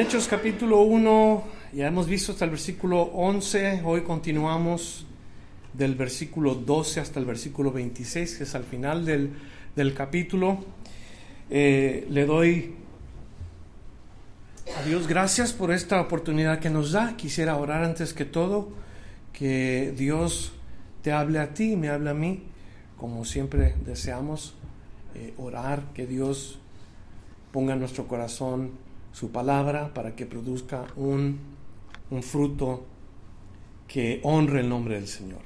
Hechos capítulo 1, ya hemos visto hasta el versículo 11, hoy continuamos del versículo 12 hasta el versículo 26, que es al final del, del capítulo. Eh, le doy a Dios gracias por esta oportunidad que nos da. Quisiera orar antes que todo, que Dios te hable a ti me hable a mí, como siempre deseamos eh, orar, que Dios ponga en nuestro corazón su palabra para que produzca un, un fruto que honre el nombre del Señor.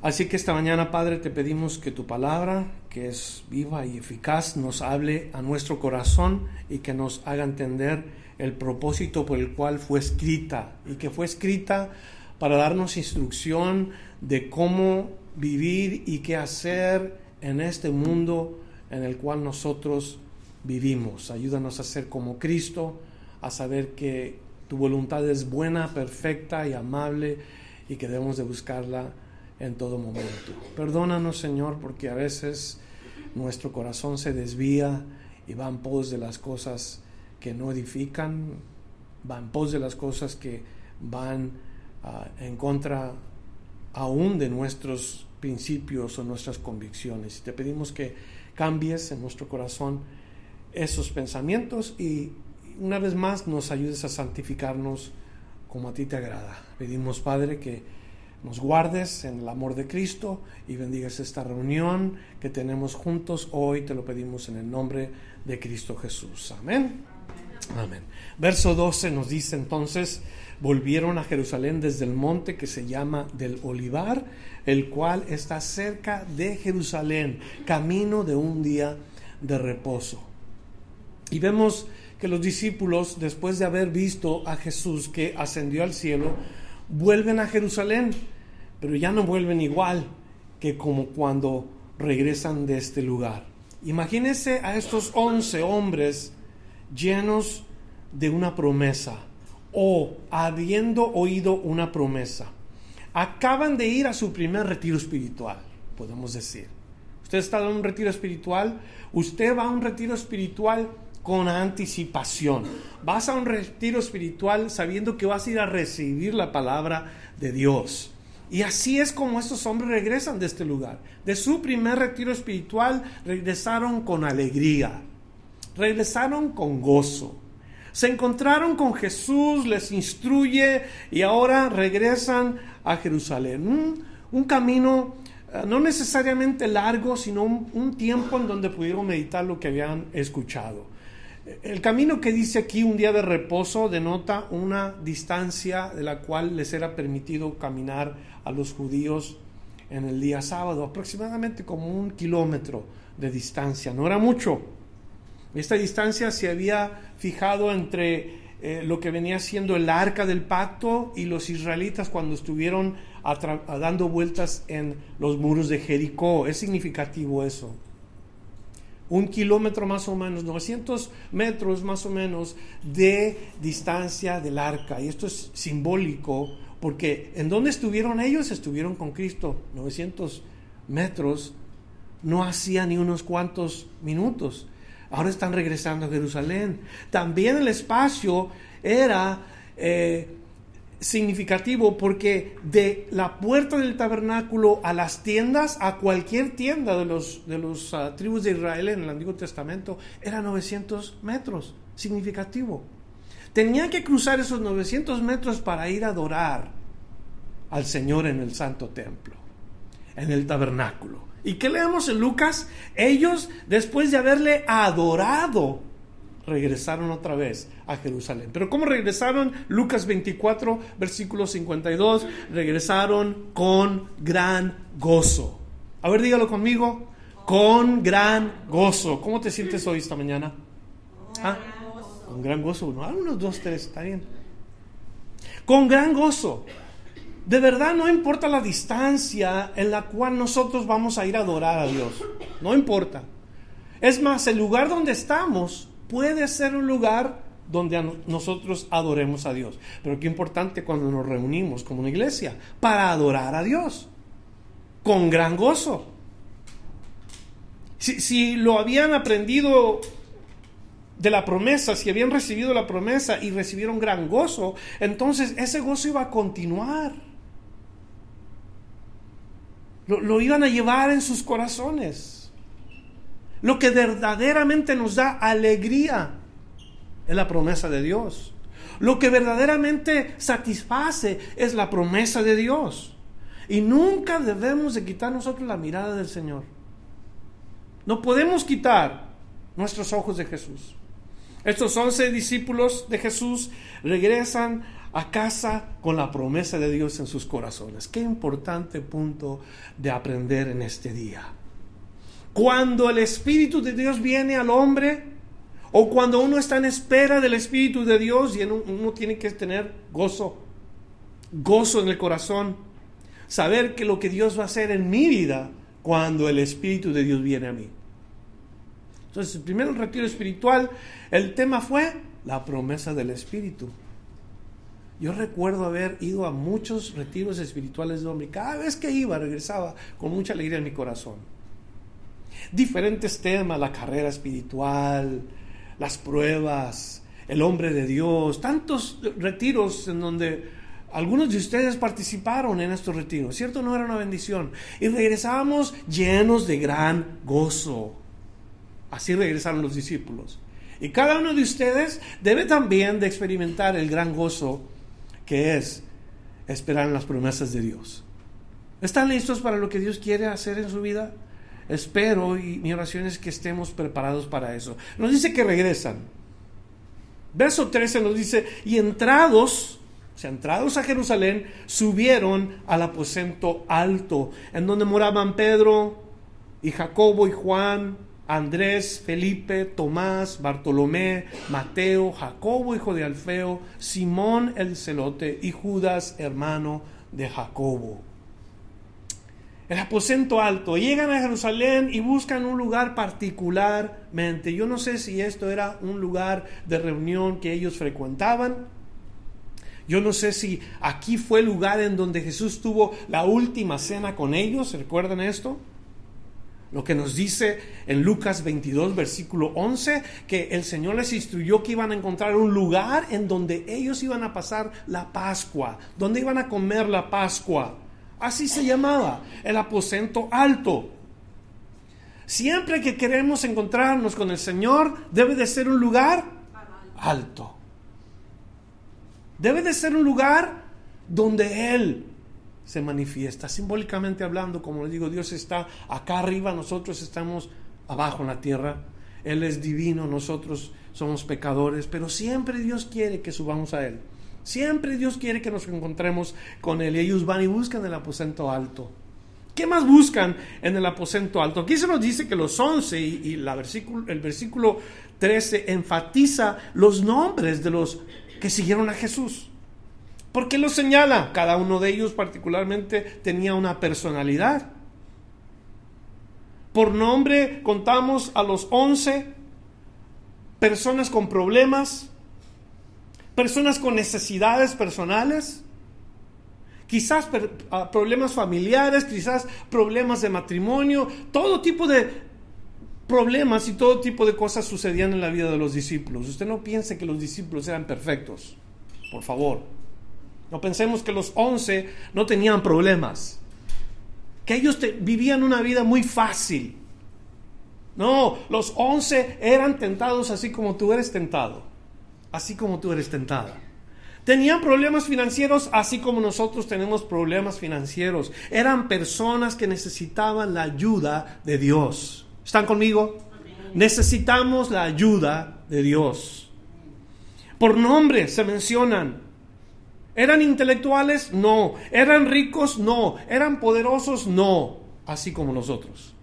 Así que esta mañana, Padre, te pedimos que tu palabra, que es viva y eficaz, nos hable a nuestro corazón y que nos haga entender el propósito por el cual fue escrita y que fue escrita para darnos instrucción de cómo vivir y qué hacer en este mundo en el cual nosotros vivimos. Ayúdanos a ser como Cristo, a saber que tu voluntad es buena, perfecta y amable y que debemos de buscarla en todo momento. Perdónanos, Señor, porque a veces nuestro corazón se desvía y va en pos de las cosas que no edifican, va en pos de las cosas que van ah, en contra aún de nuestros principios o nuestras convicciones. Y te pedimos que cambies en nuestro corazón esos pensamientos y una vez más nos ayudes a santificarnos como a ti te agrada. Pedimos, Padre, que nos guardes en el amor de Cristo y bendigas esta reunión que tenemos juntos hoy. Te lo pedimos en el nombre de Cristo Jesús. Amén. Amén. Verso 12 nos dice entonces, volvieron a Jerusalén desde el monte que se llama del Olivar, el cual está cerca de Jerusalén, camino de un día de reposo. Y vemos que los discípulos, después de haber visto a Jesús que ascendió al cielo, vuelven a Jerusalén, pero ya no vuelven igual que como cuando regresan de este lugar. Imagínense a estos once hombres llenos de una promesa o habiendo oído una promesa. Acaban de ir a su primer retiro espiritual, podemos decir. Usted está en un retiro espiritual, usted va a un retiro espiritual con anticipación. Vas a un retiro espiritual sabiendo que vas a ir a recibir la palabra de Dios. Y así es como estos hombres regresan de este lugar. De su primer retiro espiritual regresaron con alegría, regresaron con gozo. Se encontraron con Jesús, les instruye y ahora regresan a Jerusalén. Un, camino eh, no necesariamente largo, sino un tiempo en donde pudieron meditar lo que habían escuchado. El camino que dice aquí un día de reposo denota una distancia de la cual les era permitido caminar a los judíos en el día sábado, aproximadamente como un kilómetro de distancia, no era mucho. Esta distancia se había fijado entre eh, lo que venía siendo el arca del pacto y los israelitas cuando estuvieron dando vueltas en los muros de Jericó. Es significativo eso un kilómetro más o menos, 900 metros más o menos de distancia del arca. Y esto es simbólico porque en donde estuvieron ellos, estuvieron con Cristo. 900 metros no hacía ni unos cuantos minutos. Ahora están regresando a Jerusalén. También el espacio era eh, significativo porque de la puerta del tabernáculo a las tiendas, a cualquier tienda de los, de los ah, tribus de Israel en el Antiguo Testamento, era 900 metros, significativo. Tenían que cruzar esos 900 metros para ir a adorar al Señor en el Santo Templo, en el tabernáculo. ¿Y qué leemos en Lucas? Ellos, después de haberle adorado regresaron otra vez a Jerusalén. Pero ¿cómo regresaron? Lucas 24, versículo 52, regresaron con gran gozo. A ver, dígalo conmigo, Con gran gozo. ¿Cómo te sientes hoy esta mañana? ¿Ah? Con gran gozo. No, unos dos, tres, está bien. Con gran gozo. De verdad no importa la distancia en la cual nosotros vamos a ir a adorar a Dios. No importa. Es más, el lugar donde estamos puede ser un lugar donde nosotros adoremos a Dios. Pero qué importante cuando nos reunimos como una iglesia para adorar a Dios con gran gozo. Si, si, lo habían aprendido de la promesa, si habían recibido la promesa y recibieron gran gozo, entonces ese gozo iba a continuar. Lo, lo iban a llevar en sus corazones. Lo que verdaderamente nos da alegría es la promesa de Dios. Lo que verdaderamente satisface es la promesa de Dios. Y nunca debemos de quitar nosotros la mirada del Señor. No podemos quitar nuestros ojos de Jesús. Estos once discípulos de Jesús regresan a casa con la promesa de Dios en sus corazones. Qué importante punto de aprender en este día. Cuando el Espíritu de Dios viene al hombre, o cuando uno está en espera del Espíritu de Dios y uno, tiene que tener gozo, gozo en el corazón, saber que lo que Dios va a hacer en mi vida cuando el Espíritu de Dios viene a mí. Entonces, el retiro espiritual, el tema fue la promesa del Espíritu. Yo recuerdo haber ido a muchos retiros espirituales de hombre. Cada vez que iba, regresaba con mucha alegría en mi corazón. Diferentes temas, la carrera espiritual, las pruebas, el hombre de Dios, tantos retiros en donde algunos de ustedes participaron en estos retiros, ¿cierto? No era una bendición. Y regresábamos llenos de gran gozo. Así regresaron los discípulos. Y cada uno de ustedes debe también de experimentar el gran gozo que es esperar en las promesas de Dios. ¿Están listos para lo que Dios quiere hacer en su vida? Espero y mi oración es que estemos preparados para eso. Nos dice que regresan. Verso 13 nos dice, y entrados, o sea, entrados a Jerusalén, subieron al aposento alto, en donde moraban Pedro y Jacobo y Juan, Andrés, Felipe, Tomás, Bartolomé, Mateo, Jacobo, hijo de Alfeo, Simón el celote y Judas, hermano de Jacobo el aposento alto. Llegan a Jerusalén y buscan un lugar particularmente. Yo no sé si esto era un lugar de reunión que ellos frecuentaban. Yo no sé si aquí fue el lugar en donde Jesús tuvo la última cena con ellos. ¿Recuerdan esto? Lo que nos dice en Lucas 22, versículo 11, que el Señor les instruyó que iban a encontrar un lugar en donde ellos iban a pasar la Pascua, donde iban a comer la Pascua. Así se llamaba, el aposento alto. Siempre que queremos encontrarnos con el Señor, debe de ser un lugar alto. Debe de ser un lugar donde Él se manifiesta. Simbólicamente hablando, como le digo, Dios está acá arriba, nosotros estamos abajo en la tierra. Él es divino, nosotros somos pecadores, pero siempre Dios quiere que subamos a Él. Siempre Dios quiere que nos encontremos con Él y ellos van y buscan el aposento alto. ¿Qué más buscan en el aposento alto? Aquí se nos dice que los once y, la versículo, el versículo 13 enfatiza los nombres de los que siguieron a Jesús. ¿Por qué los señala? Cada uno de ellos particularmente tenía una personalidad. Por nombre contamos a los once personas con problemas, personas con necesidades personales, quizás ah, problemas familiares, quizás problemas de matrimonio, todo tipo de problemas y todo tipo de cosas sucedían en la vida de los discípulos. Usted no piense que los discípulos eran perfectos, por favor. No pensemos que los once no tenían problemas, que ellos vivían una vida muy fácil. No, los once eran tentados así como tú eres tentado así como tú eres tentada. Tenían problemas financieros así como nosotros tenemos problemas financieros. Eran personas que necesitaban la ayuda de Dios. ¿Están conmigo? Necesitamos la ayuda de Dios. Por nombre se mencionan. ¿Eran intelectuales? No. ¿Eran ricos? No. ¿Eran poderosos? No. Así como nosotros.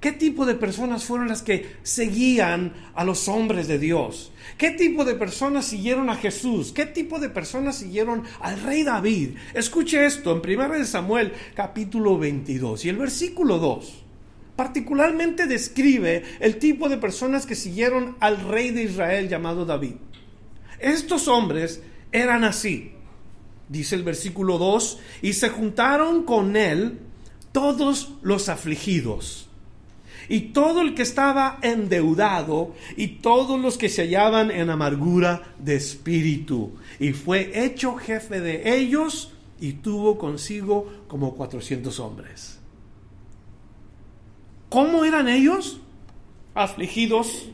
¿Qué tipo de personas fueron las que seguían a los hombres de Dios? ¿Qué tipo de personas siguieron a Jesús? ¿Qué tipo de personas siguieron al rey David? Escuche esto en 1 Samuel capítulo 22 y el versículo 2. Particularmente describe el tipo de personas que siguieron al rey de Israel llamado David. Estos hombres eran así, dice el versículo 2, y se juntaron con él todos los afligidos y todo el que estaba endeudado y todos los que se hallaban en amargura de espíritu. Y fue hecho jefe de ellos y tuvo consigo como 400 hombres. ¿Cómo eran ellos? Afligidos,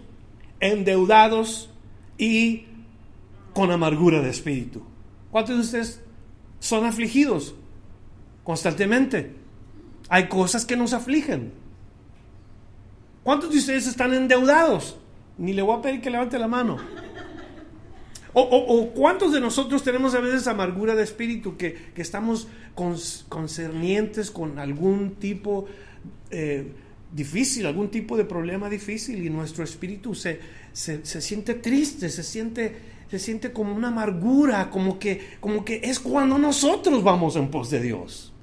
endeudados y con amargura de espíritu. ¿Cuántos de ustedes son afligidos constantemente? Hay cosas que nos afligen. ¿Cuántos de ustedes están endeudados? Ni le voy a pedir que levante la mano. O, cuántos de nosotros tenemos a veces amargura de espíritu que, estamos concernientes con algún tipo eh, difícil, algún tipo de problema difícil y nuestro espíritu se, se, siente triste, se siente, se siente como una amargura, como que, como que es cuando nosotros vamos en pos de Dios.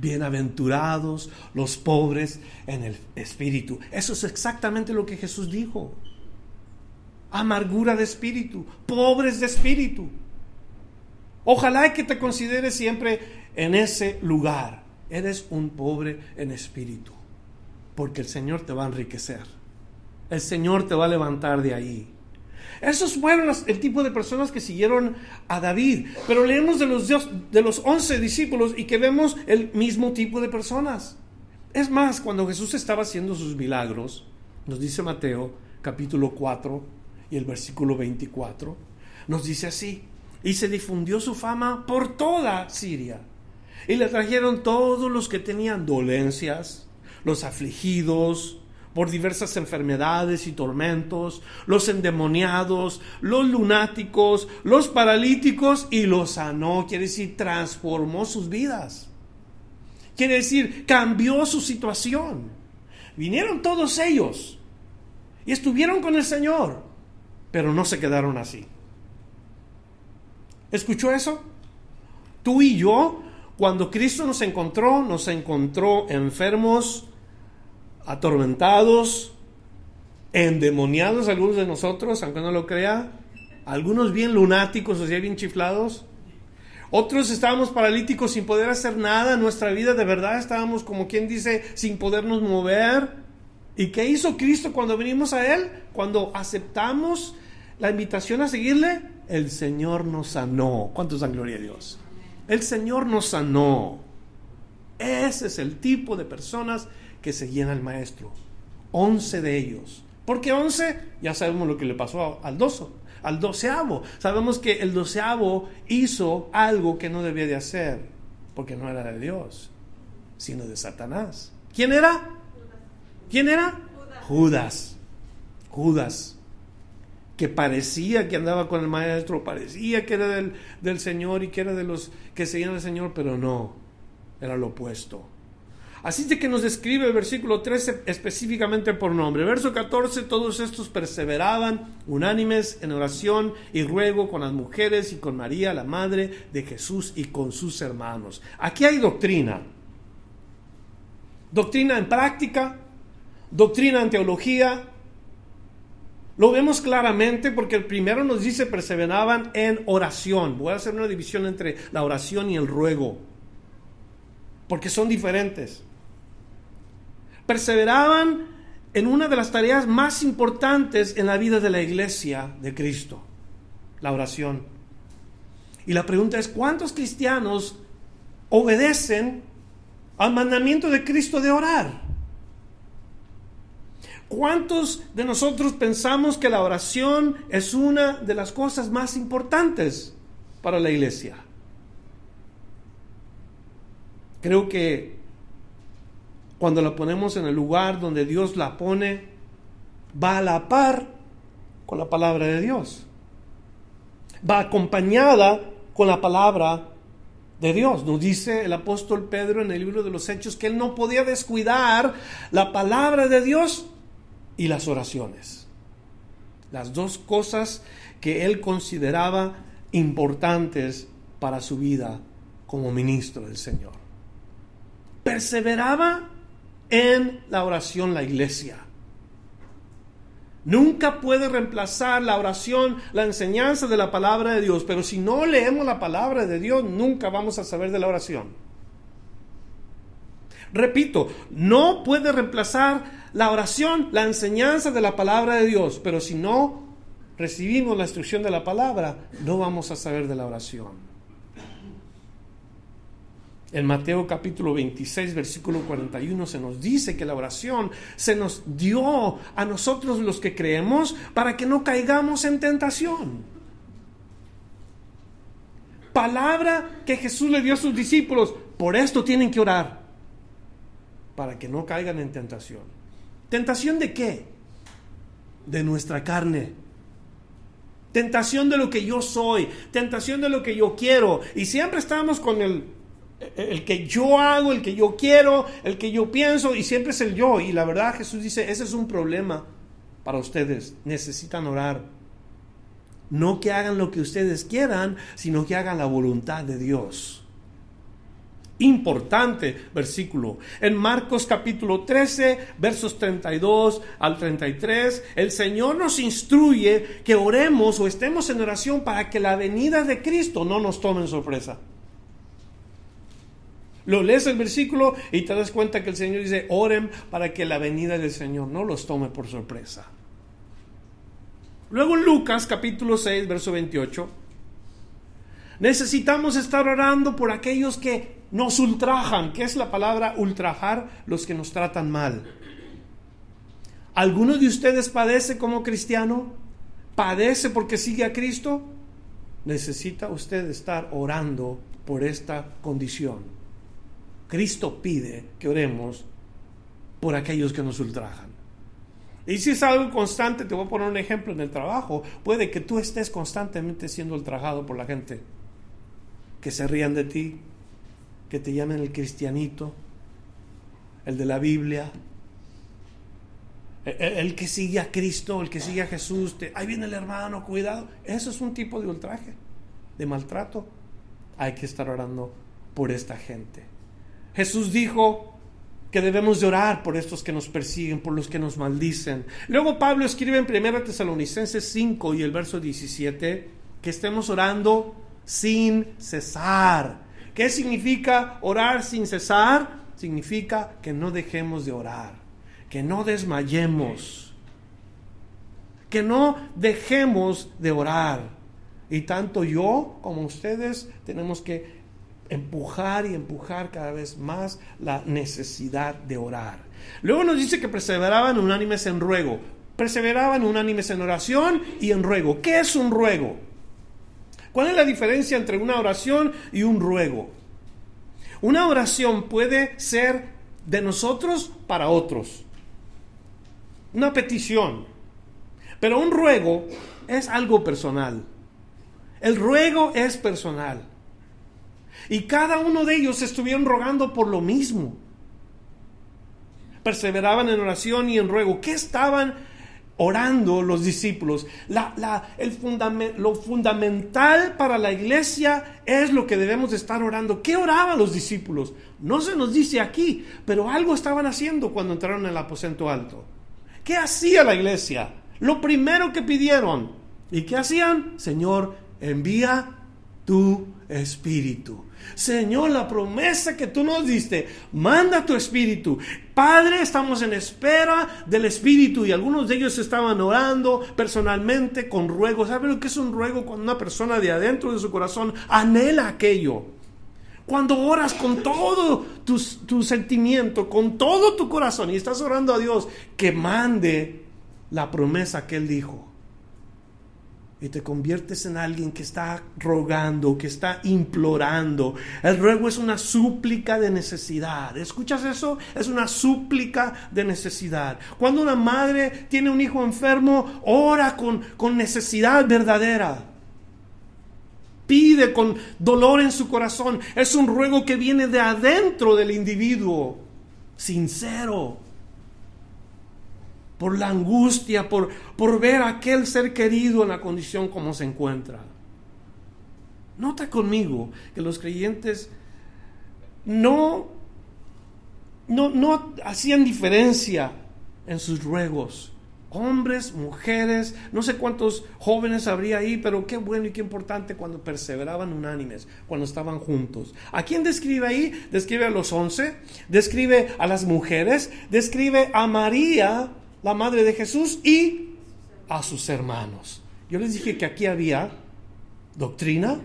Bienaventurados los pobres en el espíritu. Eso es exactamente lo que Jesús dijo. Amargura de espíritu, pobres de espíritu. Ojalá que te consideres siempre en ese lugar. Eres un pobre en espíritu, porque el Señor te va a enriquecer. El Señor te va a levantar de ahí. Esos fueron el tipo de personas que siguieron a David. Pero leemos de los, de los 11 discípulos y que vemos el mismo tipo de personas. Es más, cuando Jesús estaba haciendo sus milagros, nos dice Mateo capítulo 4 y el versículo 24, nos dice así, y se difundió su fama por toda Siria. Y le trajeron todos los que tenían dolencias, los afligidos, por diversas enfermedades y tormentos, los endemoniados, los lunáticos, los paralíticos y los sanó. Quiere decir, transformó sus vidas. Quiere decir, cambió su situación. Vinieron todos ellos y estuvieron con el Señor, pero no se quedaron así. ¿Escuchó eso? Tú y yo, cuando Cristo nos encontró, nos encontró enfermos, atormentados, endemoniados algunos de nosotros, aunque no lo crea, algunos bien lunáticos, o sea, bien chiflados. Otros estábamos paralíticos sin poder hacer nada en nuestra vida, de verdad estábamos como quien dice, sin podernos mover. ¿Y qué hizo Cristo cuando venimos a Él? Cuando aceptamos la invitación a seguirle, el Señor nos sanó. ¿Cuántos dan gloria a Dios? El Señor nos sanó. Ese es el tipo de personas que seguían al maestro. Once de ellos. ¿Por qué once? Ya sabemos lo que le pasó al doso, al doceavo. Sabemos que el doceavo hizo algo que no debía de hacer, porque no era de Dios, sino de Satanás. ¿Quién era? ¿Quién era? Judas. Judas. Que parecía que andaba con el maestro, parecía que era del, del Señor y que era de los que seguían al Señor, pero no, era lo opuesto. Así de que nos describe el versículo 13 específicamente por nombre. Verso 14, todos estos perseveraban unánimes en oración y ruego con las mujeres y con María, la madre de Jesús y con sus hermanos. Aquí hay doctrina. Doctrina en práctica, doctrina en teología. Lo vemos claramente porque el primero nos dice perseveraban en oración. Voy a hacer una división entre la oración y el ruego porque son diferentes perseveraban en una de las tareas más importantes en la vida de la iglesia de Cristo, la oración. Y la pregunta es, ¿cuántos cristianos obedecen al mandamiento de Cristo de orar? ¿Cuántos de nosotros pensamos que la oración es una de las cosas más importantes para la iglesia? Creo que cuando la ponemos en el lugar donde Dios la pone, va a la par con la palabra de Dios. Va acompañada con la palabra de Dios. Nos dice el apóstol Pedro en el libro de los Hechos que él no podía descuidar la palabra de Dios y las oraciones. Las dos cosas que él consideraba importantes para su vida como ministro del Señor. Perseveraba en la oración la iglesia. Nunca puede reemplazar la oración, la enseñanza de la palabra de Dios, pero si no leemos la palabra de Dios, nunca vamos a saber de la oración. Repito, no puede reemplazar la oración, la enseñanza de la palabra de Dios, pero si no recibimos la instrucción de la palabra, no vamos a saber de la oración. En Mateo capítulo 26, versículo 41 se nos dice que la oración se nos dio a nosotros los que creemos para que no caigamos en tentación. Palabra que Jesús le dio a sus discípulos, por esto tienen que orar, para que no caigan en tentación. ¿Tentación de qué? De nuestra carne. Tentación de lo que yo soy, tentación de lo que yo quiero. Y siempre estamos con el el que yo hago, el que yo quiero, el que yo pienso, y siempre es el yo. Y la verdad Jesús dice, ese es un problema para ustedes. Necesitan orar. No que hagan lo que ustedes quieran, sino que hagan la voluntad de Dios. Importante versículo. En Marcos capítulo 13, versos 32 al 33, el Señor nos instruye que oremos o estemos en oración para que la venida de Cristo no nos tome en sorpresa. Lo lees el versículo y te das cuenta que el Señor dice, oren para que la venida del Señor no los tome por sorpresa. Luego en Lucas capítulo 6, verso 28, necesitamos estar orando por aquellos que nos ultrajan, que es la palabra ultrajar, los que nos tratan mal. ¿Alguno de ustedes padece como cristiano? ¿Padece porque sigue a Cristo? Necesita usted estar orando por esta condición. Cristo pide que oremos por aquellos que nos ultrajan. Y si es algo constante, te voy a poner un ejemplo en el trabajo, puede que tú estés constantemente siendo ultrajado por la gente, que se rían de ti, que te llamen el cristianito, el de la Biblia, el, que sigue a Cristo, el que sigue a Jesús, ahí viene el hermano, cuidado. Eso es un tipo de ultraje, de maltrato. Hay que estar orando por esta gente. Jesús dijo que debemos de orar por estos que nos persiguen, por los que nos maldicen. Luego Pablo escribe en 1 Tesalonicenses 5 y el verso 17 que estemos orando sin cesar. ¿Qué significa orar sin cesar? Significa que no dejemos de orar, que no desmayemos, que no dejemos de orar. Y tanto yo como ustedes tenemos que empujar y empujar cada vez más la necesidad de orar. Luego nos dice que perseveraban unánimes en ruego. Perseveraban unánimes en oración y en ruego. ¿Qué es un ruego? ¿Cuál es la diferencia entre una oración y un ruego? Una oración puede ser de nosotros para otros. Una petición. Pero un ruego es algo personal. El ruego es personal. Y cada uno de ellos estuvieron rogando por lo mismo. Perseveraban en oración y en ruego. ¿Qué estaban orando los discípulos? La, el lo fundamental para la iglesia es lo que debemos de estar orando. ¿Qué oraban los discípulos? No se nos dice aquí, pero algo estaban haciendo cuando entraron en el aposento alto. ¿Qué hacía la iglesia? Lo primero que pidieron. ¿Y qué hacían? Señor, envía tu espíritu. Señor, la promesa que tú nos diste, manda tu espíritu. Padre, estamos en espera del espíritu y algunos de ellos estaban orando personalmente con ruego. ¿Sabe lo que es un ruego cuando una persona de adentro de su corazón anhela aquello? Cuando oras con todo tu sentimiento, con todo tu corazón y estás orando a Dios que mande la promesa que Él dijo y te conviertes en alguien que está rogando, que está implorando. El ruego es una súplica de necesidad. ¿Escuchas eso? Es una súplica de necesidad. Cuando una madre tiene un hijo enfermo, ora con, con necesidad verdadera. pide con dolor en su corazón. Es un ruego que viene de adentro del individuo, sincero, por la angustia, por, por ver a aquel ser querido en la condición como se encuentra. Nota conmigo que los creyentes no, no, no hacían diferencia en sus ruegos hombres, mujeres, no sé cuántos jóvenes habría ahí, pero qué bueno y qué importante cuando perseveraban unánimes, cuando estaban juntos. ¿A quién describe ahí? Describe a los once, describe a las mujeres, describe a María, la madre de Jesús, y a sus hermanos. Yo les dije que aquí había doctrina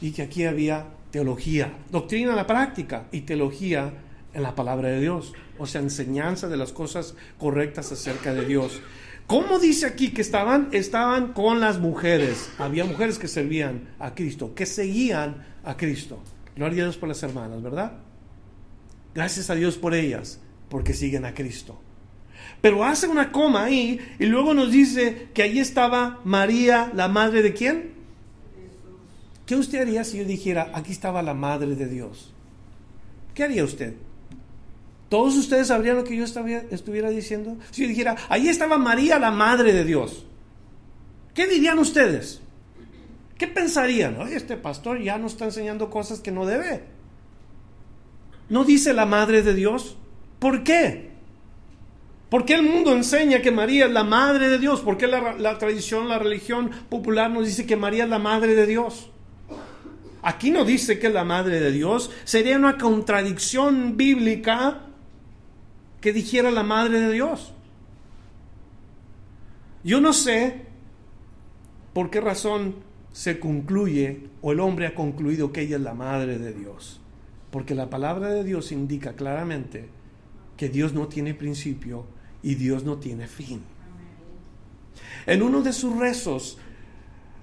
y que aquí había teología. Doctrina en la práctica y teología en la palabra de Dios, o sea, enseñanza de las cosas correctas acerca de Dios. ¿Cómo dice aquí que estaban? Estaban con las mujeres. Había mujeres que servían a Cristo, que seguían a Cristo. Gloria a Dios por las hermanas, ¿verdad? Gracias a Dios por ellas, porque siguen a Cristo. Pero hace una coma ahí y luego nos dice que allí estaba María, la madre de quién? ¿Qué usted haría si yo dijera, aquí estaba la madre de Dios? ¿Qué haría usted? ¿Todos ustedes sabrían lo que yo estuviera diciendo? Si yo dijera, ahí estaba María, la Madre de Dios. ¿Qué dirían ustedes? ¿Qué pensarían? Oye, este pastor ya nos está enseñando cosas que no debe. ¿No dice la Madre de Dios? ¿Por qué? ¿Por qué el mundo enseña que María es la Madre de Dios? ¿Por qué la, la tradición, la religión popular nos dice que María es la Madre de Dios? Aquí no dice que es la Madre de Dios. Sería una contradicción bíblica que dijera la Madre de Dios. Yo no sé por qué razón se concluye o el hombre ha concluido que ella es la Madre de Dios. Porque la palabra de Dios indica claramente que Dios no tiene principio y Dios no tiene fin. En uno de sus rezos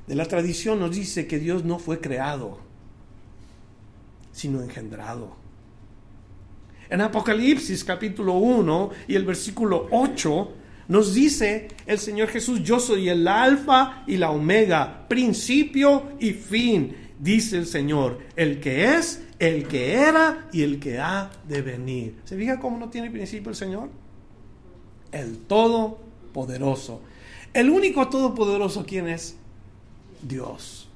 de la tradición nos dice que Dios no fue creado, sino engendrado. En Apocalipsis capítulo 1 y el versículo 8 nos dice el Señor Jesús, yo soy el alfa y la omega, principio y fin, dice el Señor, el que es, el que era y el que ha de venir. ¿Se fija cómo no tiene principio el Señor? El Todopoderoso. El único Todopoderoso, ¿quién es? Dios.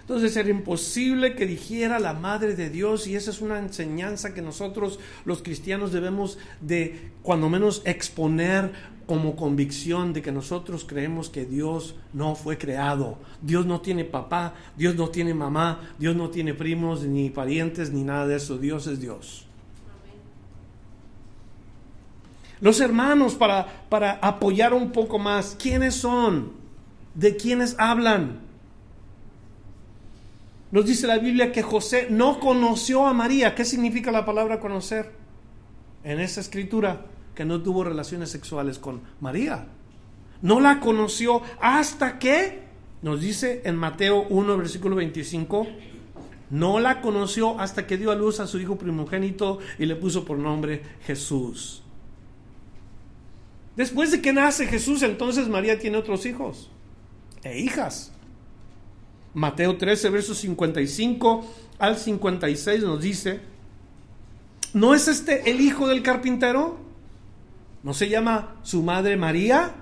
Entonces era imposible que dijera la Madre de Dios y esa es una enseñanza que nosotros los cristianos debemos de cuando menos exponer como convicción de que nosotros creemos que Dios no fue creado. Dios no tiene papá, Dios no tiene mamá, Dios no tiene primos ni parientes ni nada de eso. Dios es Dios. Los hermanos, para, para apoyar un poco más, ¿quiénes son? ¿De quiénes hablan? Nos dice la Biblia que José no conoció a María. ¿Qué significa la palabra conocer? En esa escritura, que no tuvo relaciones sexuales con María. No la conoció hasta que, nos dice en Mateo 1, versículo 25, no la conoció hasta que dio a luz a su hijo primogénito y le puso por nombre Jesús. Después de que nace Jesús, entonces María tiene otros hijos e hijas. Mateo 13, versos 55 al 56 nos dice, ¿no es este el hijo del carpintero? ¿No se llama su madre María?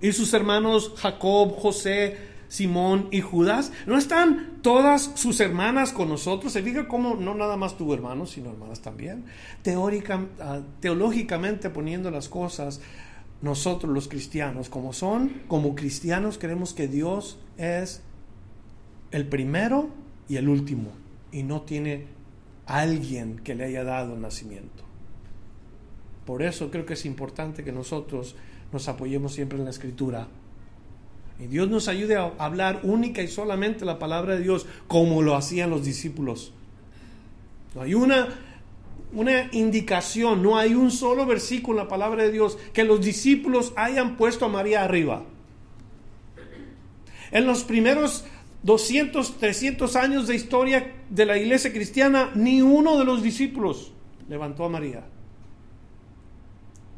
¿Y sus hermanos Jacob, José, Simón y Judas? ¿No están todas sus hermanas con nosotros? Se fija cómo no nada más tuvo hermanos, sino hermanas también. Teórica, ah, teológicamente poniendo las cosas, nosotros los cristianos, como son, como cristianos creemos que Dios es el primero y el último, y no tiene alguien que le haya dado nacimiento. Por eso creo que es importante que nosotros nos apoyemos siempre en la escritura. Y Dios nos ayude a hablar única y solamente la palabra de Dios como lo hacían los discípulos. No hay una, una indicación, no hay un solo versículo en la palabra de Dios que los discípulos hayan puesto a María arriba. En los primeros 200, 300 años de historia de la iglesia cristiana, ni uno de los discípulos levantó a María.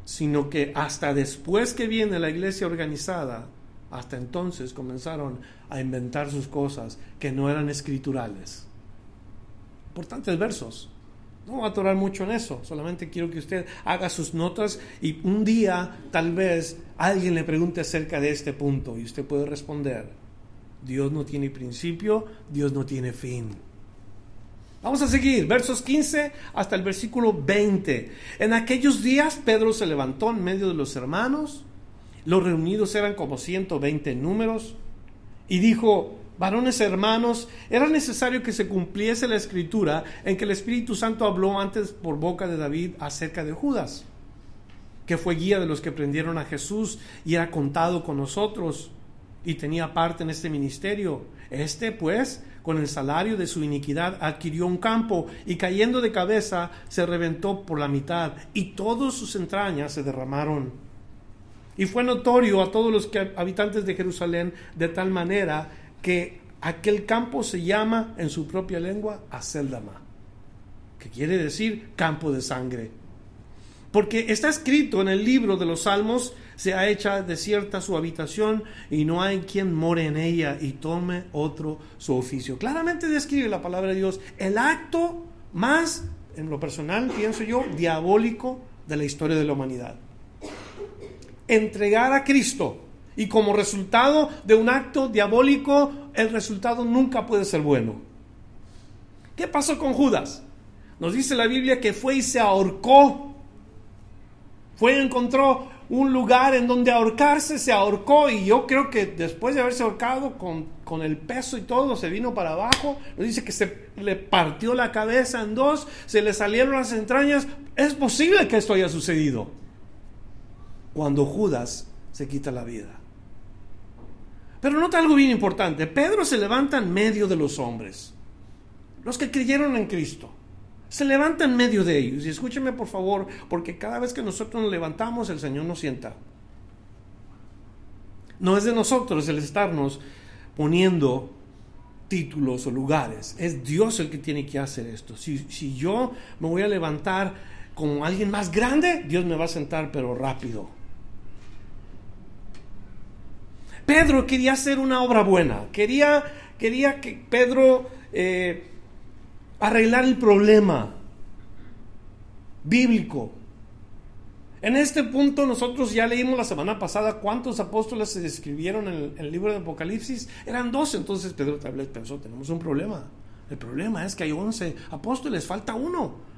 Sino que hasta después que viene la iglesia organizada, hasta entonces comenzaron a inventar sus cosas que no eran escriturales. Importantes versos. No voy a atorar mucho en eso, solamente quiero que usted haga sus notas y un día tal vez alguien le pregunte acerca de este punto y usted puede responder, Dios no tiene principio, Dios no tiene fin. Vamos a seguir, versos 15 hasta el versículo 20. En aquellos días Pedro se levantó en medio de los hermanos, los reunidos eran como 120 números, y dijo, varones hermanos, era necesario que se cumpliese la escritura en que el Espíritu Santo habló antes por boca de David acerca de Judas, que fue guía de los que prendieron a Jesús y era contado con nosotros y tenía parte en este ministerio. Este, pues, con el salario de su iniquidad adquirió un campo y cayendo de cabeza se reventó por la mitad y todas sus entrañas se derramaron. Y fue notorio a todos los habitantes de Jerusalén de tal manera que aquel campo se llama en su propia lengua Aceldama, que quiere decir campo de sangre. Porque está escrito en el libro de los Salmos, se ha hecha desierta su habitación y no hay quien more en ella y tome otro su oficio. Claramente describe la palabra de Dios el acto más, en lo personal, pienso yo, diabólico de la historia de la humanidad. Entregar a Cristo y como resultado de un acto diabólico, el resultado nunca puede ser bueno. ¿Qué pasó con Judas? Nos dice la Biblia que fue y se ahorcó. Fue y encontró un lugar en donde ahorcarse, se ahorcó y yo creo que después de haberse ahorcado con, con, el peso y todo, se vino para abajo, nos dice que se le partió la cabeza en dos, se le salieron las entrañas. Es posible que esto haya sucedido cuando Judas se quita la vida. Pero nota algo bien importante. Pedro se levanta en medio de los hombres, los que creyeron en Cristo. Se levanta en medio de ellos. Y escúcheme por favor, porque cada vez que nosotros nos levantamos, el Señor nos sienta. No es de nosotros el estarnos poniendo títulos o lugares. Es Dios el que tiene que hacer esto. Si, si yo me voy a levantar como alguien más grande, Dios me va a sentar, pero rápido. Pedro quería hacer una obra buena, quería, quería que Pedro eh, arreglar el problema bíblico. En este punto nosotros ya leímos la semana pasada cuántos apóstoles se describieron en el, libro de Apocalipsis. Eran 12, entonces Pedro tal vez pensó, tenemos un problema. El problema es que hay 11 apóstoles, falta uno.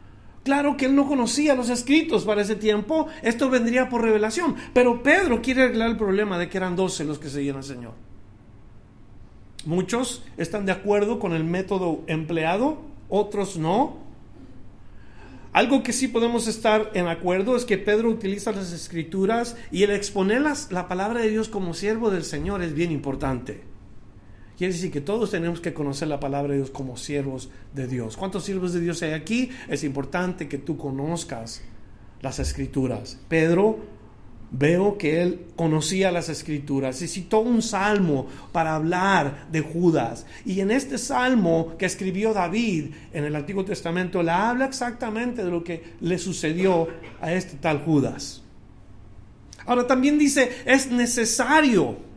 Claro que él no conocía los escritos para ese tiempo, esto vendría por revelación, pero Pedro quiere arreglar el problema de que eran doce los que seguían al Señor. Muchos están de acuerdo con el método empleado, otros no. Algo que sí podemos estar en acuerdo es que Pedro utiliza las escrituras y el exponer la palabra de Dios como siervo del Señor es bien importante. Quiere decir que todos tenemos que conocer la palabra de Dios como siervos de Dios. ¿Cuántos siervos de Dios hay aquí? Es importante que tú conozcas las escrituras. Pedro, veo que él conocía las escrituras y citó un salmo para hablar de Judas. Y en este salmo que escribió David en el Antiguo Testamento, le habla exactamente de lo que le sucedió a este tal Judas. Ahora también dice, es necesario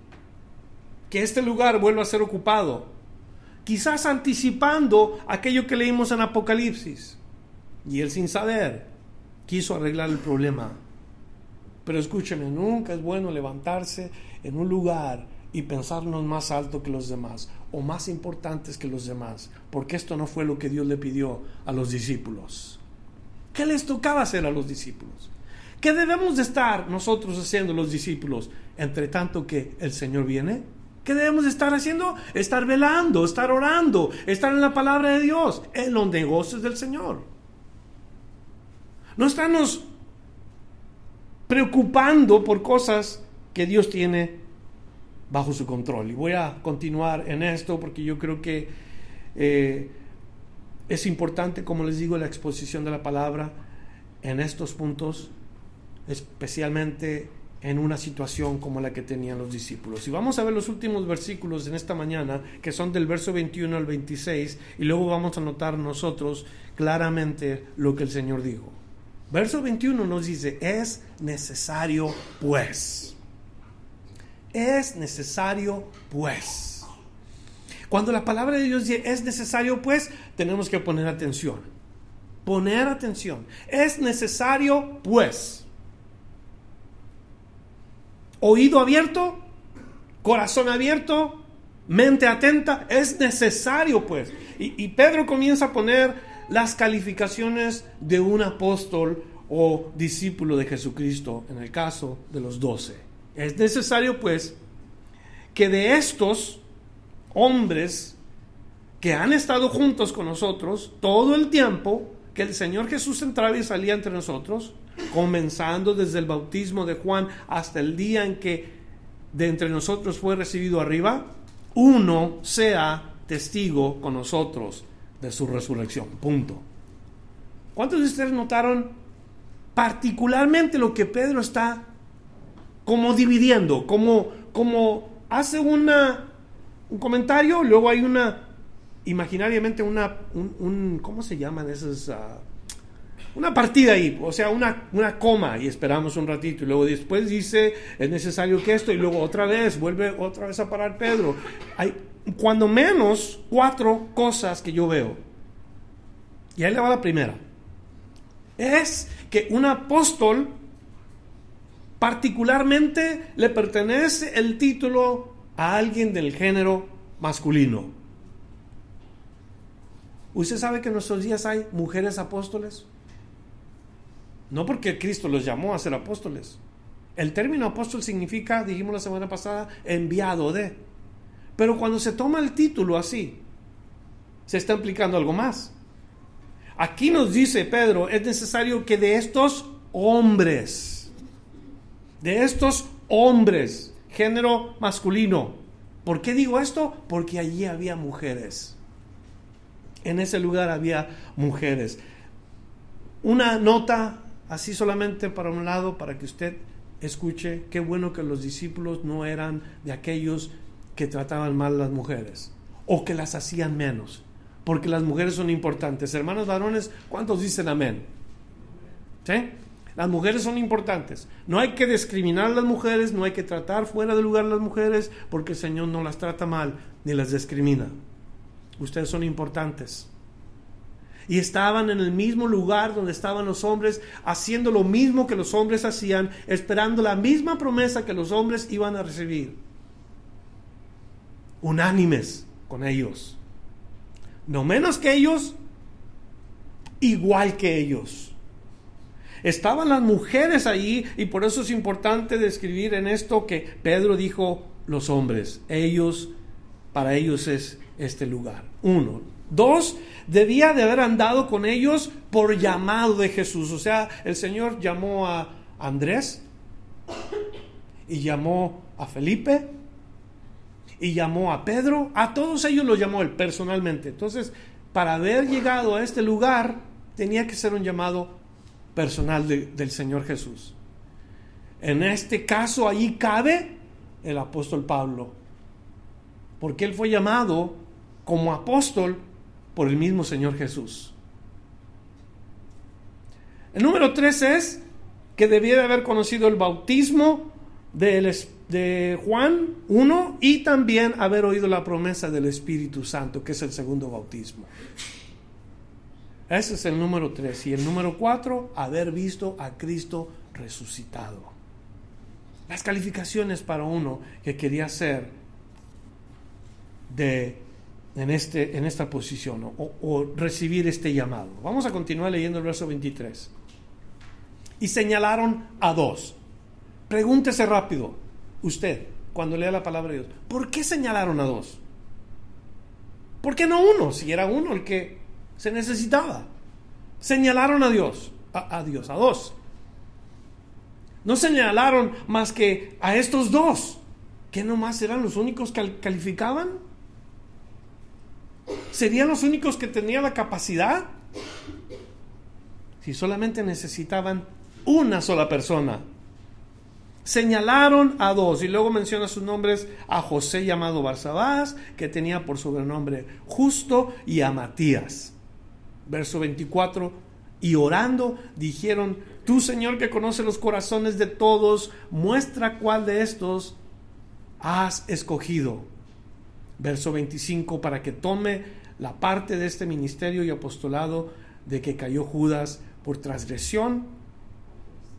que este lugar vuelva a ser ocupado, quizás anticipando aquello que leímos en Apocalipsis. Y él sin saber quiso arreglar el problema. Pero escúcheme, nunca es bueno levantarse en un lugar y pensarnos más alto que los demás o más importantes que los demás, porque esto no fue lo que Dios le pidió a los discípulos. ¿Qué les tocaba hacer a los discípulos? ¿Qué debemos de estar nosotros haciendo los discípulos entre tanto que el Señor viene? ¿Qué debemos estar haciendo? Estar velando, estar orando, estar en la palabra de Dios, en los negocios del Señor. No estarnos preocupando por cosas que Dios tiene bajo su control. Y voy a continuar en esto porque yo creo que eh, es importante, como les digo, la exposición de la palabra en estos puntos, especialmente en una situación como la que tenían los discípulos. Y vamos a ver los últimos versículos en esta mañana, que son del verso 21 al 26, y luego vamos a notar nosotros claramente lo que el Señor dijo. Verso 21 nos dice, es necesario pues. es necesario pues. Cuando la palabra de Dios dice es necesario pues, tenemos que poner atención. Poner atención. Es necesario pues. Oído abierto, corazón abierto, mente atenta, es necesario pues. Y, Pedro comienza a poner las calificaciones de un apóstol o discípulo de Jesucristo en el caso de los doce. Es necesario pues que de estos hombres que han estado juntos con nosotros todo el tiempo que el Señor Jesús entraba y salía entre nosotros, comenzando desde el bautismo de Juan hasta el día en que de entre nosotros fue recibido arriba, uno sea testigo con nosotros de su resurrección. Punto. ¿Cuántos de ustedes notaron particularmente lo que Pedro está como dividiendo, como, como hace una, un comentario, luego hay una, imaginariamente una, un, ¿cómo se llaman esas? Ah, una partida ahí, o sea, una, una coma y esperamos un ratito y luego después dice, es necesario que esto y luego otra vez, vuelve otra vez a parar Pedro. Hay cuando menos cuatro cosas que yo veo. Y ahí le va la primera. Es que un apóstol particularmente le pertenece el título a alguien del género masculino. ¿Usted sabe que en nuestros días hay mujeres apóstoles? No porque Cristo los llamó a ser apóstoles. El término apóstol significa, dijimos la semana pasada, enviado de. Pero cuando se toma el título así, se está implicando algo más. Aquí nos dice Pedro, es necesario que de estos hombres, de estos hombres, género masculino, ¿por qué digo esto? Porque allí había mujeres. En ese lugar había mujeres. Una nota Así solamente para un lado, para que usted escuche, qué bueno que los discípulos no eran de aquellos que trataban mal a las mujeres o que las hacían menos, porque las mujeres son importantes. Hermanos varones, ¿cuántos dicen amén? ¿Sí? Las mujeres son importantes. No hay que discriminar a las mujeres, no hay que tratar fuera de lugar a las mujeres, porque el Señor no las trata mal ni las discrimina. Ustedes son importantes y estaban en el mismo lugar donde estaban los hombres, haciendo lo mismo que los hombres hacían, esperando la misma promesa que los hombres iban a recibir. Unánimes con ellos. No menos que ellos, igual que ellos. Estaban las mujeres allí y por eso es importante describir en esto que Pedro dijo los hombres. Ellos, para ellos es este lugar. Uno, Dos, debía de haber andado con ellos por llamado de Jesús. O sea, el Señor llamó a Andrés y llamó a Felipe y llamó a Pedro. A todos ellos los llamó él personalmente. Entonces, para haber llegado a este lugar, tenía que ser un llamado personal del Señor Jesús. En este caso, allí cabe el apóstol Pablo, porque él fue llamado como apóstol por el mismo Señor Jesús. El número tres es que debía de haber conocido el bautismo de, Juan 1 y también haber oído la promesa del Espíritu Santo, que es el segundo bautismo. Ese es el número tres. Y el número cuatro, haber visto a Cristo resucitado. Las calificaciones para uno que quería ser de en, este, en esta posición o, recibir este llamado. Vamos a continuar leyendo el verso 23. Y señalaron a dos. Pregúntese rápido, usted, cuando lea la palabra de Dios, ¿por qué señalaron a dos? ¿Por qué no uno? Si era uno el que se necesitaba. Señalaron a Dios, a, a Dios, a dos. No señalaron más que a estos dos, que nomás eran los únicos que calificaban. ¿Serían los únicos que tenían la capacidad? Si solamente necesitaban una sola persona. Señalaron a dos y luego menciona sus nombres a José llamado Barsabás, que tenía por sobrenombre Justo, y a Matías. Verso 24, y orando dijeron, tú Señor que conoce los corazones de todos, muestra cuál de estos has escogido. Verso 25, para que tome la parte de este ministerio y apostolado de que cayó Judas por transgresión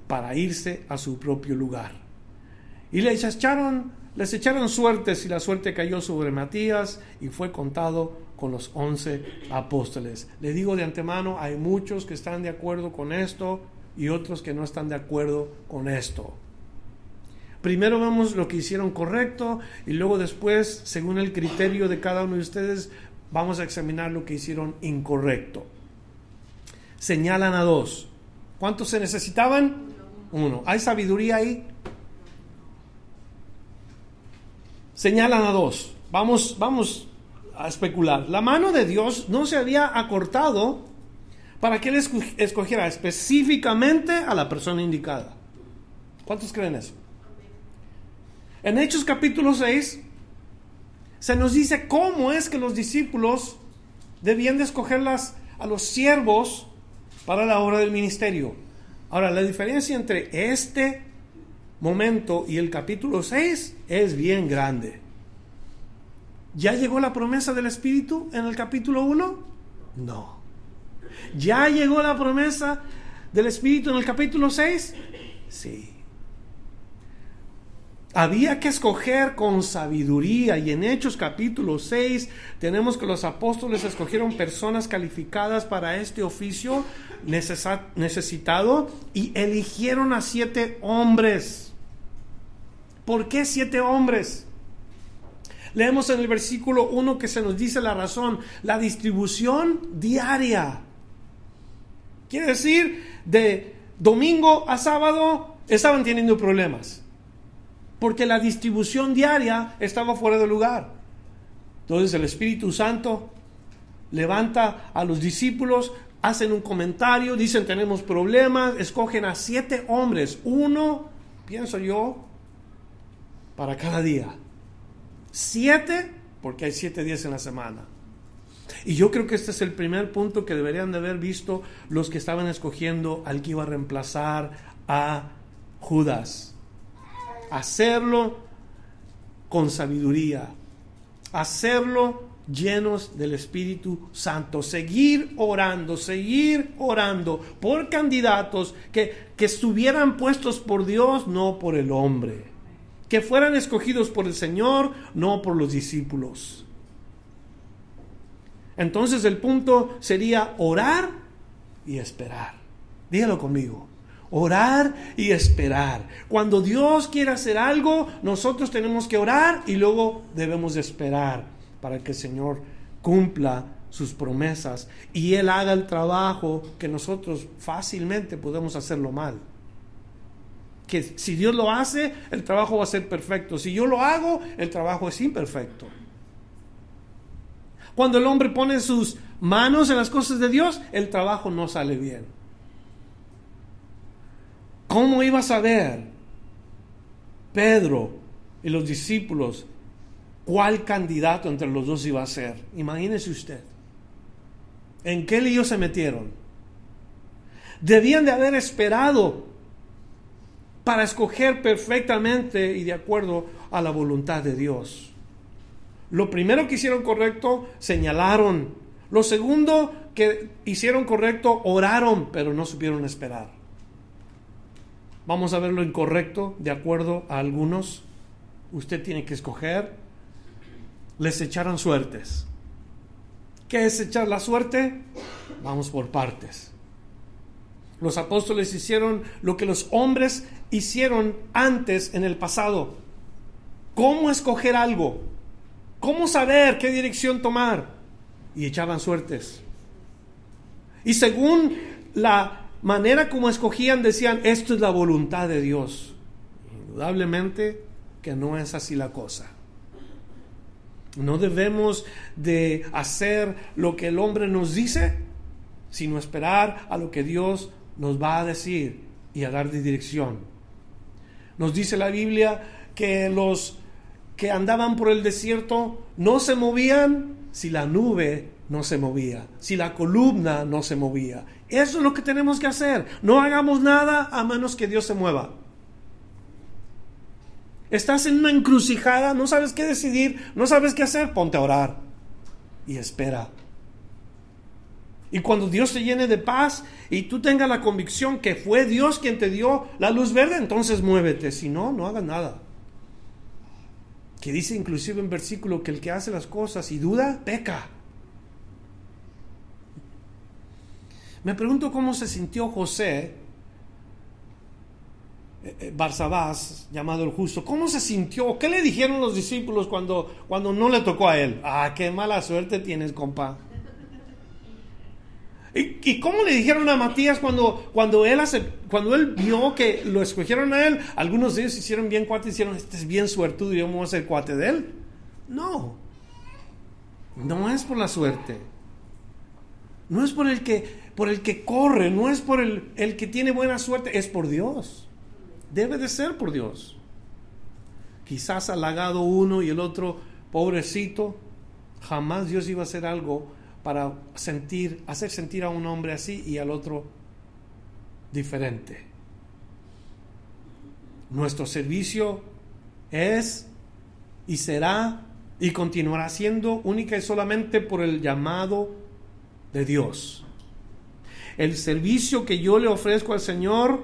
para irse a su propio lugar. Y les echaron, les echaron suertes y la suerte cayó sobre Matías y fue contado con los once apóstoles. Le digo de antemano, hay muchos que están de acuerdo con esto y otros que no están de acuerdo con esto. Primero vemos lo que hicieron correcto y luego después, según el criterio de cada uno de ustedes, vamos a examinar lo que hicieron incorrecto. Señalan a dos. ¿Cuántos se necesitaban? Uno. ¿Hay sabiduría ahí? Señalan a dos. Vamos, vamos a especular. La mano de Dios no se había acortado para que él escogiera específicamente a la persona indicada. ¿Cuántos creen eso? En Hechos capítulo 6 se nos dice cómo es que los discípulos debían de escogerlas a los siervos para la obra del ministerio. Ahora, la diferencia entre este momento y el capítulo 6 es bien grande. ¿Ya llegó la promesa del Espíritu en el capítulo 1? No. ¿Ya llegó la promesa del Espíritu en el capítulo 6? Sí. Había que escoger con sabiduría y en Hechos capítulo 6 tenemos que los apóstoles escogieron personas calificadas para este oficio necesitado y eligieron a siete hombres. ¿Por qué siete hombres? Leemos en el versículo 1 que se nos dice la razón, la distribución diaria. Quiere decir, de domingo a sábado estaban teniendo problemas, porque la distribución diaria estaba fuera de lugar. Entonces el Espíritu Santo levanta a los discípulos, hacen un comentario, dicen tenemos problemas, escogen a siete hombres, uno, pienso yo, para cada día. Siete, porque hay siete días en la semana. Y yo creo que este es el primer punto que deberían de haber visto los que estaban escogiendo al que iba a reemplazar a Judas. Hacerlo con sabiduría. Hacerlo llenos del Espíritu Santo. Seguir orando, seguir orando por candidatos que, que estuvieran puestos por Dios, no por el hombre. Que fueran escogidos por el Señor, no por los discípulos. Entonces el punto sería orar y esperar. Dígalo conmigo. Orar y esperar. Cuando Dios quiere hacer algo, nosotros tenemos que orar y luego debemos esperar para que el Señor cumpla sus promesas y Él haga el trabajo que nosotros fácilmente podemos hacerlo mal. Que si Dios lo hace, el trabajo va a ser perfecto. Si yo lo hago, el trabajo es imperfecto. Cuando el hombre pone sus manos en las cosas de Dios, el trabajo no sale bien. ¿Cómo iba a saber Pedro y los discípulos cuál candidato entre los dos iba a ser? Imagínese usted. ¿En qué lío se metieron? Debían de haber esperado para escoger perfectamente y de acuerdo a la voluntad de Dios. Lo primero que hicieron correcto, señalaron. Lo segundo que hicieron correcto, oraron, pero no supieron esperar. Vamos a ver lo incorrecto, de acuerdo a algunos. Usted tiene que escoger. Les echaron suertes. ¿Qué es echar la suerte? Vamos por partes. Los apóstoles hicieron lo que los hombres hicieron antes en el pasado. ¿Cómo escoger algo? ¿Cómo saber qué dirección tomar? Y echaban suertes. Y según la manera como escogían, decían, esto es la voluntad de Dios. Indudablemente que no es así la cosa. No debemos de hacer lo que el hombre nos dice, sino esperar a lo que Dios nos va a decir y a dar de dirección. Nos dice la Biblia que los que andaban por el desierto no se movían si la nube no se movía, si la columna no se movía. Eso es lo que tenemos que hacer. No hagamos nada a menos que Dios se mueva. Estás en una encrucijada, no sabes qué decidir, no sabes qué hacer, ponte a orar y espera. Y cuando Dios te llene de paz y tú tengas la convicción que fue Dios quien te dio la luz verde, entonces muévete. Si no, no hagas nada. Que dice inclusive en versículo que el que hace las cosas y duda, peca. Me pregunto cómo se sintió José, eh, eh, Barsabás, llamado el justo. ¿Cómo se sintió? ¿Qué le dijeron los discípulos cuando, cuando no le tocó a él? Ah, qué mala suerte tienes, compa. ¿Y, cómo le dijeron a Matías cuando, cuando, él cuando él vio que lo escogieron a él? Algunos de ellos hicieron bien cuate y dijeron, este es bien suertudo yo me voy a hacer cuate de él. No, no es por la suerte. No es por el que, por el que corre, no es por el, el que tiene buena suerte, es por Dios. Debe de ser por Dios. Quizás halagado uno y el otro, pobrecito, jamás Dios iba a hacer algo para sentir, hacer sentir a un hombre así y al otro diferente. Nuestro servicio es y será y continuará siendo única y solamente por el llamado de Dios. El servicio que yo le ofrezco al Señor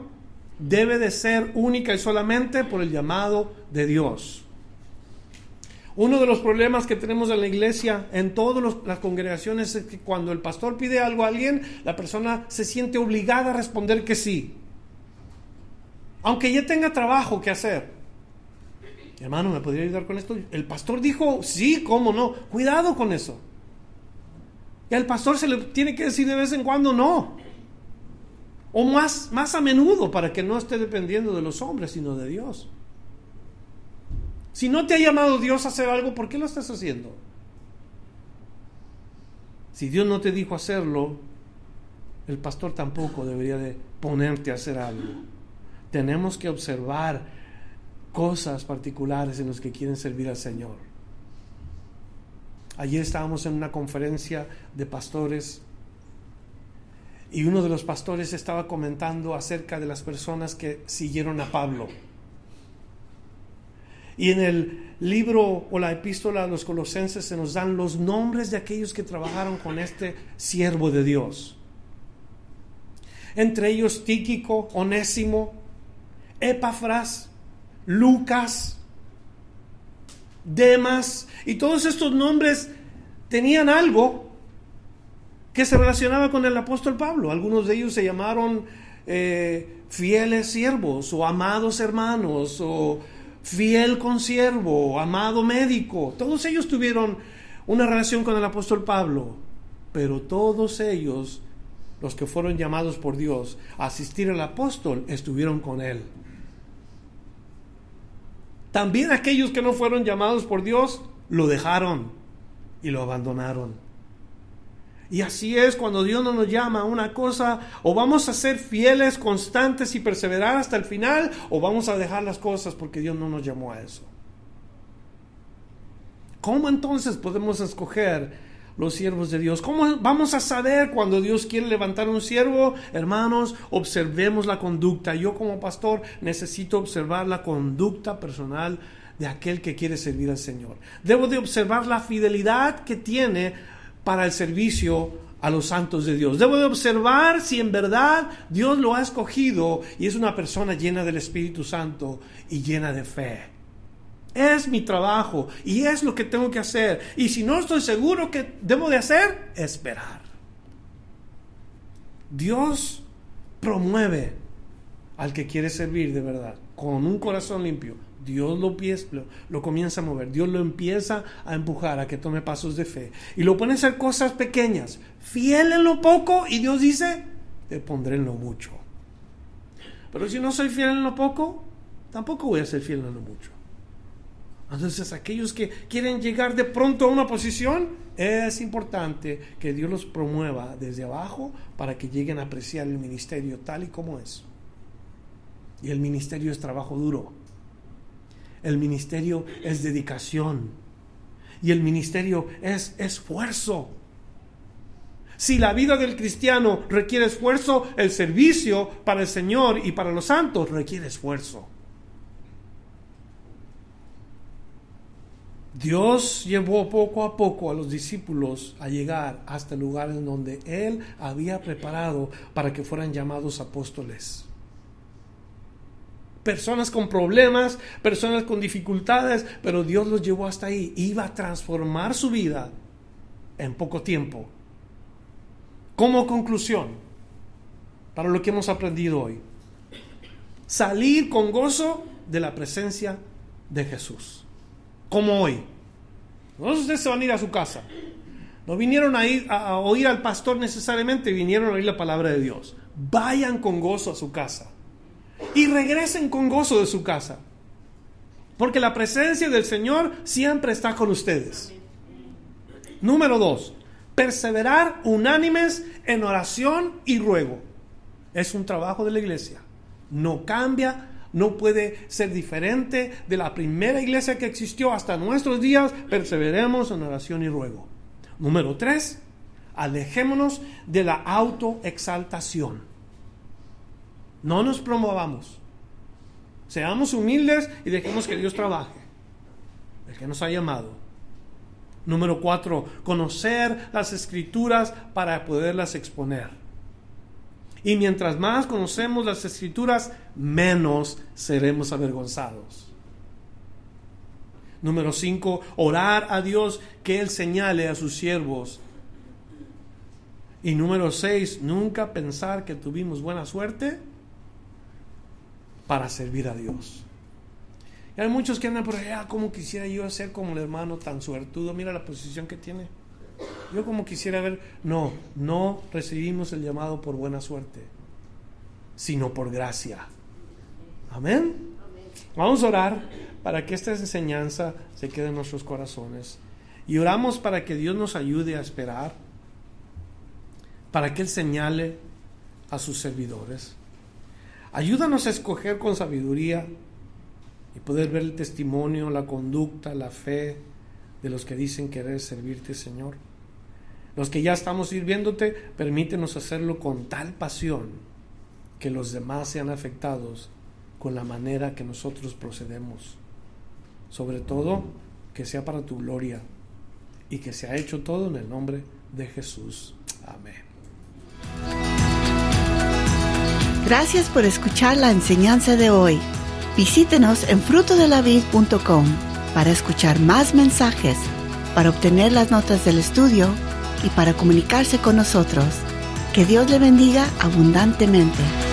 debe de ser única y solamente por el llamado de Dios. Uno de los problemas que tenemos en la iglesia, en todas las congregaciones, es que cuando el pastor pide algo a alguien, la persona se siente obligada a responder que sí. Aunque ya tenga trabajo que hacer. Hermano, ¿me podría ayudar con esto? El pastor dijo, sí, ¿cómo no? Cuidado con eso. Y al pastor se le tiene que decir de vez en cuando no. O más, más a menudo para que no esté dependiendo de los hombres, sino de Dios. Si no te ha llamado Dios a hacer algo, ¿por qué lo estás haciendo? Si Dios no te dijo hacerlo, el pastor tampoco debería de ponerte a hacer algo. Tenemos que observar cosas particulares en las que quieren servir al Señor. Ayer estábamos en una conferencia de pastores y uno de los pastores estaba comentando acerca de las personas que siguieron a Pablo. Y en el libro o la epístola a los colosenses se nos dan los nombres de aquellos que trabajaron con este siervo de Dios. Entre ellos Tíquico, Onésimo, Epafras, Lucas, Demas, y todos estos nombres tenían algo que se relacionaba con el apóstol Pablo. Algunos de ellos se llamaron eh, fieles siervos o amados hermanos o fiel consiervo, amado médico. Todos ellos tuvieron una relación con el apóstol Pablo, pero todos ellos, los que fueron llamados por Dios a asistir al apóstol, estuvieron con él. También aquellos que no fueron llamados por Dios, lo dejaron y lo abandonaron. Y así es cuando Dios no nos llama a una cosa, o vamos a ser fieles, constantes y perseverar hasta el final, o vamos a dejar las cosas porque Dios no nos llamó a eso. ¿Cómo entonces podemos escoger los siervos de Dios? ¿Cómo vamos a saber cuando Dios quiere levantar un siervo? Hermanos, observemos la conducta. Yo como pastor necesito observar la conducta personal de aquel que quiere servir al Señor. Debo de observar la fidelidad que tiene para el servicio a los santos de Dios. Debo de observar si en verdad Dios lo ha escogido y es una persona llena del Espíritu Santo y llena de fe. Es mi trabajo y es lo que tengo que hacer. Y si no estoy seguro que debo de hacer, esperar. Dios promueve al que quiere servir de verdad, con un corazón limpio, Dios lo, lo, comienza a mover, Dios lo empieza a empujar a que tome pasos de fe. Y lo pone a hacer cosas pequeñas, fiel en lo poco y Dios dice, te pondré en lo mucho. Pero si no soy fiel en lo poco, tampoco voy a ser fiel en lo mucho. Entonces aquellos que quieren llegar de pronto a una posición, es importante que Dios los promueva desde abajo para que lleguen a apreciar el ministerio tal y como es. Y el ministerio es trabajo duro el ministerio es dedicación. Y el ministerio es esfuerzo. Si la vida del cristiano requiere esfuerzo, el servicio para el Señor y para los santos requiere esfuerzo. Dios llevó poco a poco a los discípulos a llegar hasta el lugar en donde Él había preparado para que fueran llamados apóstoles. Personas con problemas, personas con dificultades, pero Dios los llevó hasta ahí. Iba a transformar su vida en poco tiempo. Como conclusión, para lo que hemos aprendido hoy, salir con gozo de la presencia de Jesús como hoy. No ustedes se van a ir a su casa. No vinieron a, a, oír al pastor necesariamente, vinieron a oír la palabra de Dios. Vayan con gozo a su casa. Y regresen con gozo de su casa. Porque la presencia del Señor siempre está con ustedes. Número dos, perseverar unánimes en oración y ruego. Es un trabajo de la iglesia. No cambia no puede ser diferente de la primera iglesia que existió hasta nuestros días. Perseveremos en oración y ruego. Número tres, alejémonos de la autoexaltación. No nos promovamos. Seamos humildes y dejemos que Dios trabaje, el que nos ha llamado. Número cuatro, conocer las escrituras para poderlas exponer. Y mientras más conocemos las escrituras, menos seremos avergonzados. Número 5, orar a Dios que Él señale a sus siervos. Y número 6, nunca pensar que tuvimos buena suerte para servir a Dios. Y hay muchos que andan por allá, como quisiera yo ser como el hermano tan suertudo, mira la posición que tiene. Yo como quisiera ver, no, no recibimos el llamado por buena suerte, sino por gracia. Amén. Vamos a orar para que esta enseñanza se quede en nuestros corazones. Y oramos para que Dios nos ayude a esperar, para que Él señale a sus servidores. Ayúdanos a escoger con sabiduría y poder ver el testimonio, la conducta, la fe de los que dicen querer servirte, Señor. Los que ya estamos sirviéndote, permítenos hacerlo con tal pasión que los demás sean afectados con la manera que nosotros procedemos. Sobre todo, que sea para tu gloria y que se ha hecho todo en el nombre de Jesús. Amén. Gracias por escuchar la enseñanza de hoy. Visítenos en frutodelavid.com para escuchar más mensajes, para obtener las notas del estudio y para comunicarse con nosotros. Que Dios le bendiga abundantemente.